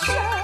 啊。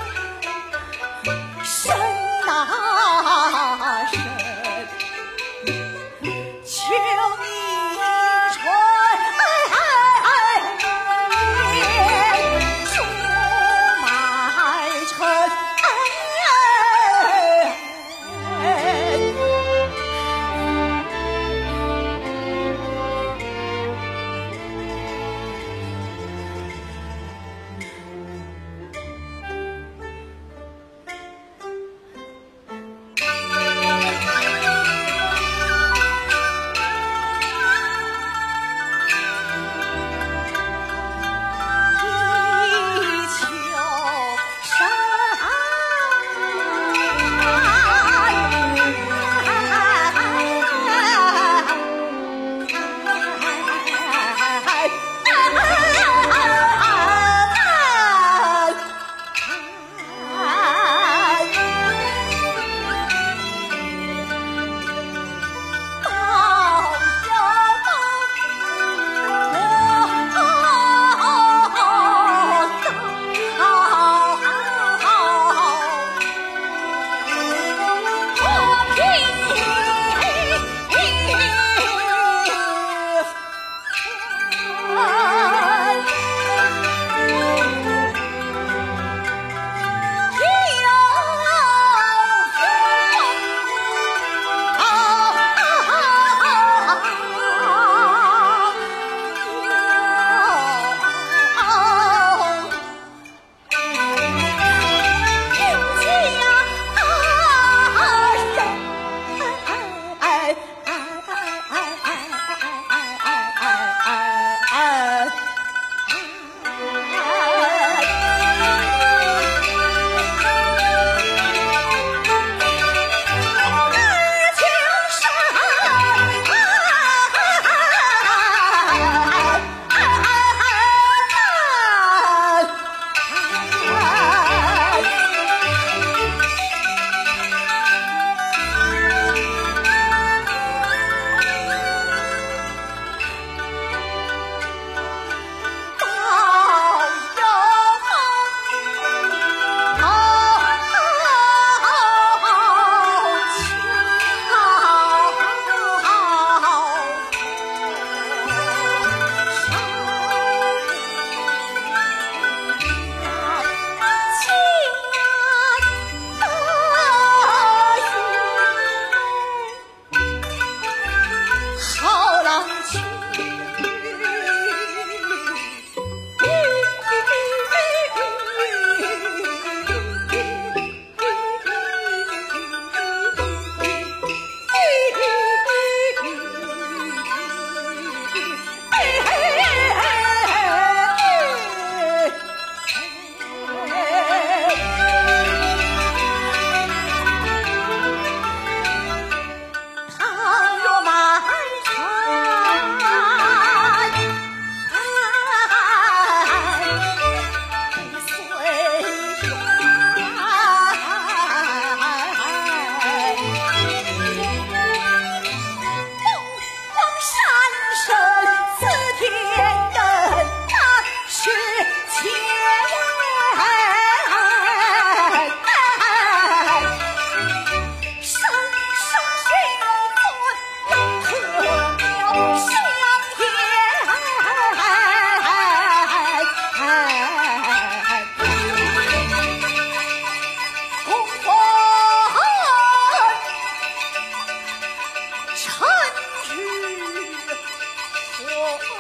you.